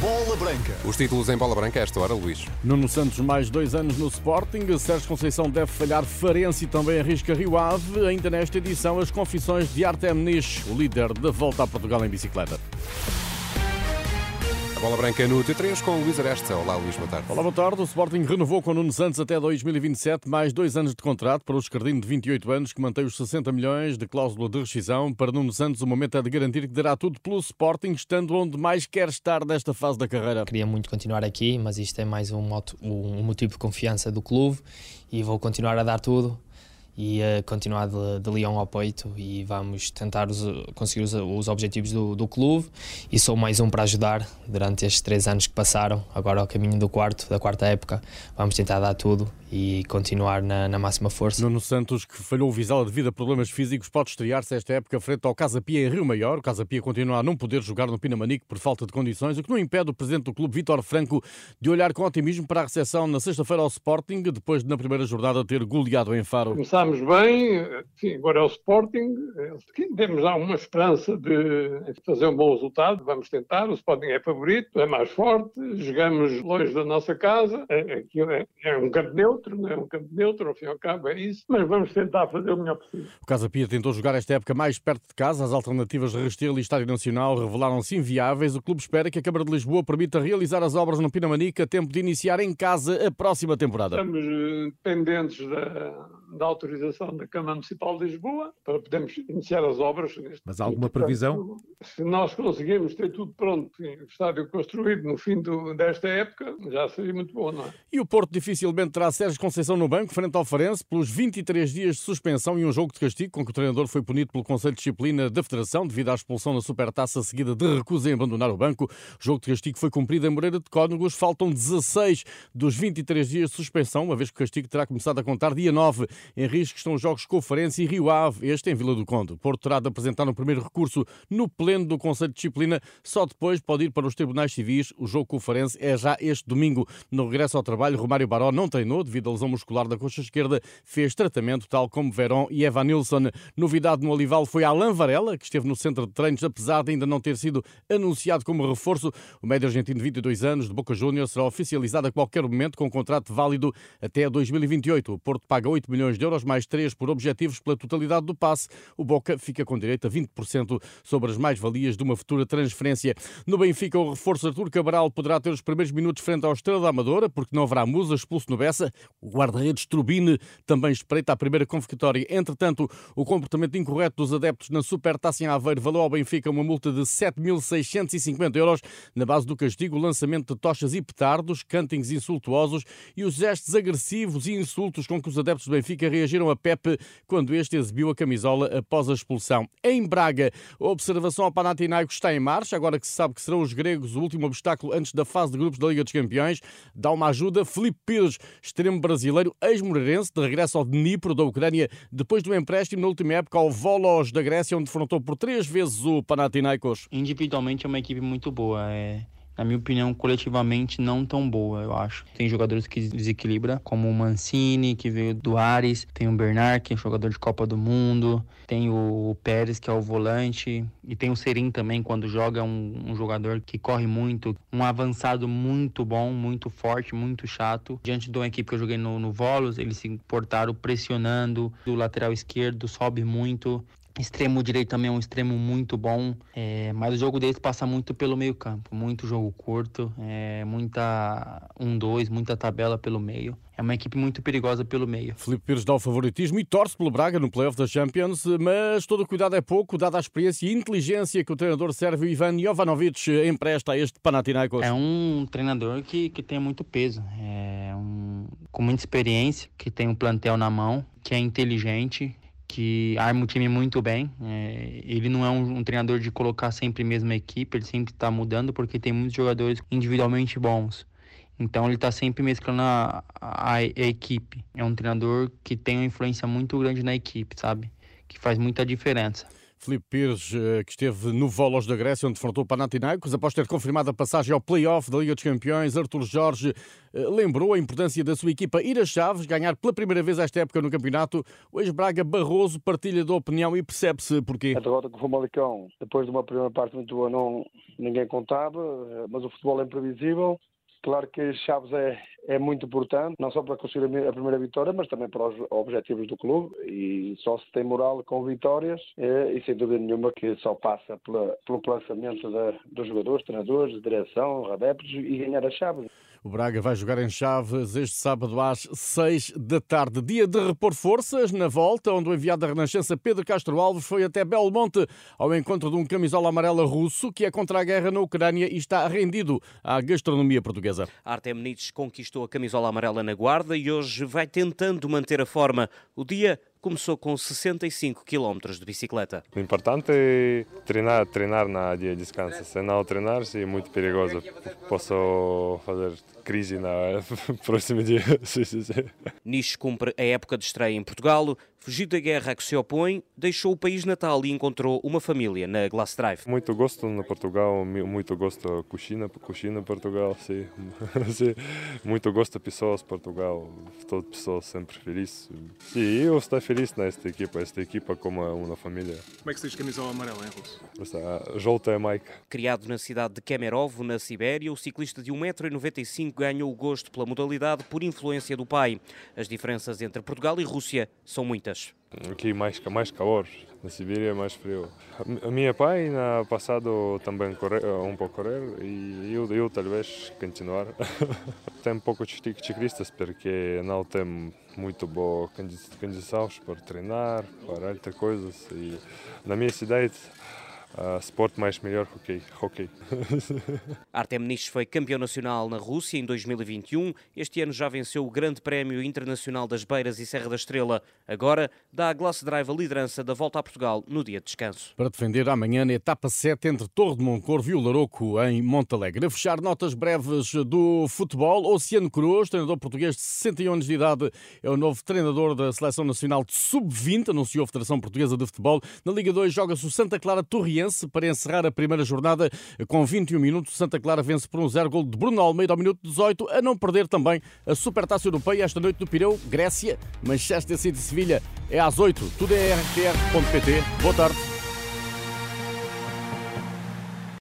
Bola Branca. Os títulos em bola branca a esta hora, Luís. Nuno Santos, mais dois anos no Sporting. Sérgio Conceição deve falhar Farense e também arrisca Rio Ave. Ainda nesta edição, as confissões de Artem Nish, o líder da volta a Portugal em bicicleta. Bola Branca no T3 com o Luís Aresta. Olá, Luís, boa tarde. Olá, boa tarde. O Sporting renovou com Nuno Santos até 2027 mais dois anos de contrato para o escardino de 28 anos que mantém os 60 milhões de cláusula de rescisão. Para Nuno Santos, o momento é de garantir que dará tudo pelo Sporting, estando onde mais quer estar nesta fase da carreira. Queria muito continuar aqui, mas isto é mais um motivo de confiança do clube e vou continuar a dar tudo e uh, continuar de, de leão ao peito e vamos tentar os, conseguir os, os objetivos do, do, clube e sou mais um para ajudar durante estes três anos que passaram, agora ao caminho do quarto, da quarta época, vamos tentar dar tudo e continuar na, na máxima força. Nuno Santos, que falhou o Vizela devido a problemas físicos, pode estrear-se esta época frente ao Casa Pia em Rio Maior. O Casa Pia continua a não poder jogar no Pinamanique por falta de condições, o que não impede o presidente do clube, Vítor Franco, de olhar com otimismo para a recepção na sexta-feira ao Sporting, depois de na primeira jornada ter goleado em Faro. Começámos bem, sim, agora é o Sporting, temos alguma esperança de fazer um bom resultado, vamos tentar, o Sporting é favorito, é mais forte, jogamos longe da nossa casa, é, é, é um campo neutro, neutro, não é um campo neutro, ao fim e ao cabo é isso, mas vamos tentar fazer o melhor possível. O Casa Pia tentou jogar esta época mais perto de casa, as alternativas de Restelo e Estádio Nacional revelaram-se inviáveis. O clube espera que a Câmara de Lisboa permita realizar as obras no Pinamanica a tempo de iniciar em casa a próxima temporada. Estamos eh, dependentes da, da autorização da Câmara Municipal de Lisboa para podermos iniciar as obras. Mas há alguma previsão? Se nós conseguirmos ter tudo pronto, o estádio construído no fim do, desta época, já seria muito bom, não é? E o Porto dificilmente terá Sérgio Sérgio Conceição no banco, frente ao Farense, pelos 23 dias de suspensão e um jogo de castigo com que o treinador foi punido pelo Conselho de Disciplina da Federação devido à expulsão na Supertaça seguida de recusa em abandonar o banco. O jogo de castigo foi cumprido em Moreira de Cónegos. Faltam 16 dos 23 dias de suspensão, uma vez que o castigo terá começado a contar dia 9. Em risco estão os jogos com o Farense e Rio Ave, este em Vila do Conde. Porto terá de apresentar um primeiro recurso no pleno do Conselho de Disciplina, só depois pode ir para os tribunais civis. O jogo com o Farense é já este domingo. No regresso ao trabalho, Romário Baró não treinou devido à lesão muscular da coxa esquerda, fez tratamento tal como Verón e Evan Nilsson. Novidade no Olival foi Alain Varela, que esteve no centro de treinos, apesar de ainda não ter sido anunciado como reforço. O médio argentino de 22 anos, de Boca Juniors, será oficializado a qualquer momento com um contrato válido até 2028. O Porto paga 8 milhões de euros, mais 3 por objetivos pela totalidade do passe. O Boca fica com direito a 20% sobre as mais-valias de uma futura transferência. No Benfica, o reforço Artur Cabral poderá ter os primeiros minutos frente ao Estrela da Amadora, porque não haverá Musa expulso no Bessa. O guarda-redes Trubine também espreita a primeira convocatória. Entretanto, o comportamento incorreto dos adeptos na Supertaça em Aveiro valeu ao Benfica uma multa de 7.650 euros. Na base do castigo, o lançamento de tochas e petardos, cantings insultuosos e os gestos agressivos e insultos com que os adeptos do Benfica reagiram a Pepe quando este exibiu a camisola após a expulsão. Em Braga, a observação ao Panathinaikos está em marcha, agora que se sabe que serão os gregos o último obstáculo antes da fase de grupos da Liga dos Campeões. Dá uma ajuda Felipe Pires, extremo brasileiro, ex-moreirense, de regresso ao Dnipro da Ucrânia, depois do empréstimo na última época ao Volos da Grécia, onde defrontou por três vezes o Panathinaikos. Individualmente é uma equipe muito boa. É na minha opinião, coletivamente não tão boa, eu acho. Tem jogadores que desequilibra, como o Mancini, que veio do Ares, tem o Bernard, que é jogador de Copa do Mundo, tem o Pérez, que é o volante, e tem o Serim também, quando joga, um, um jogador que corre muito, um avançado muito bom, muito forte, muito chato. Diante de uma equipe que eu joguei no, no Volos, eles se portaram pressionando, do lateral esquerdo sobe muito, Extremo direito também é um extremo muito bom, é, mas o jogo deles passa muito pelo meio campo, muito jogo curto, é, muita 1-2, um, muita tabela pelo meio. É uma equipe muito perigosa pelo meio. Felipe Pires dá o favoritismo e torce pelo Braga no playoff da Champions, mas todo cuidado é pouco, dada a experiência e inteligência que o treinador sérvio Ivan Jovanovic empresta a este Panathinaikos. É um treinador que, que tem muito peso, é um, com muita experiência, que tem um plantel na mão, que é inteligente, que arma o time muito bem. É, ele não é um, um, treinador de colocar sempre a mesma equipe, ele sempre está mudando porque tem muitos jogadores individualmente bons. Então ele está sempre mesclando a, a, a, equipe. É um treinador que tem uma influência muito grande na equipe, sabe? Que faz muita diferença. Filipe Pires, eh, que esteve no Volos da Grécia, onde defrontou Panathinaikos, após ter confirmado a passagem ao play-off da Liga dos Campeões, Artur Jorge eh, lembrou a importância da sua equipa ir às chaves, ganhar pela primeira vez esta época no campeonato. O ex-Braga Barroso partilha da opinião e percebe-se porquê. A derrota com o Famalicão, depois de uma primeira parte muito boa, não, ninguém contava, eh, mas o futebol é imprevisível. Claro que Chaves é, é muito importante, não só para conseguir a primeira vitória, mas também para os objetivos do clube. E só se tem moral com vitórias, é, e sem dúvida nenhuma que só passa pela, pelo lançamento dos jogadores, treinadores, direção, adeptos e ganhar a Chaves. O Braga vai jogar em Chaves este sábado às 6 da tarde. Dia de repor forças na volta, onde o enviado da Renascença Pedro Castro Alves foi até Belmonte ao encontro de um camisola amarela russo que é contra a guerra na Ucrânia e está rendido à gastronomia portuguesa. Artem Nitz conquistou a camisola amarela na guarda e hoje vai tentando manter a forma. O dia começou com 65 km de bicicleta. O importante é treinar, treinar na dia de descanso. Se não treinar, é muito perigoso. Posso fazer crise na próximo dia. Nish cumpre a época de estreia em Portugal, fugiu da guerra a que se opõe, deixou o país natal e encontrou uma família na Glass Drive. Muito gosto no Portugal, muito gosto da cozinha, cozinha Portugal, sim. sim. Muito gosto de pessoas Portugal, todas pessoas sempre felizes. E eu estou feliz nesta equipa, esta equipa como uma família. Como é que se diz camisola amarela em russo? Jolta é Mike. Criado na cidade de Kemerovo, na Sibéria, o ciclista de 1,95m ganhou o gosto pela modalidade por influência do pai. As diferenças entre Portugal e Rússia são muitas. Aqui mais, mais calor, na Sibéria é mais frio. A minha pai, no passado, também corre, um pouco correr e eu, eu talvez continuar. tem pouco ciclistas porque não tem muito boa condição para treinar, para outras coisas. E na minha cidade, Uh, sport mais melhor, hockey. hockey. Artem Nish foi campeão nacional na Rússia em 2021. Este ano já venceu o Grande Prémio Internacional das Beiras e Serra da Estrela. Agora dá a Glass Drive a liderança da volta a Portugal no dia de descanso. Para defender amanhã na etapa 7 entre Torre de Moncorvo e o Laroco em Montalegre. A fechar notas breves do futebol, Oceano Cruz, treinador português de 61 anos de idade, é o novo treinador da Seleção Nacional de Sub-20, anunciou a Federação Portuguesa de Futebol. Na Liga 2 joga-se o Santa Clara Torriense para encerrar a primeira jornada com 21 minutos. Santa Clara vence por um zero gol de Bruno Almeida ao minuto 18, a não perder também a Supertaça Europeia esta noite no Pireu, Grécia, Manchester City Sevilha. É às 8. Tudo é rtr.pt. Boa tarde.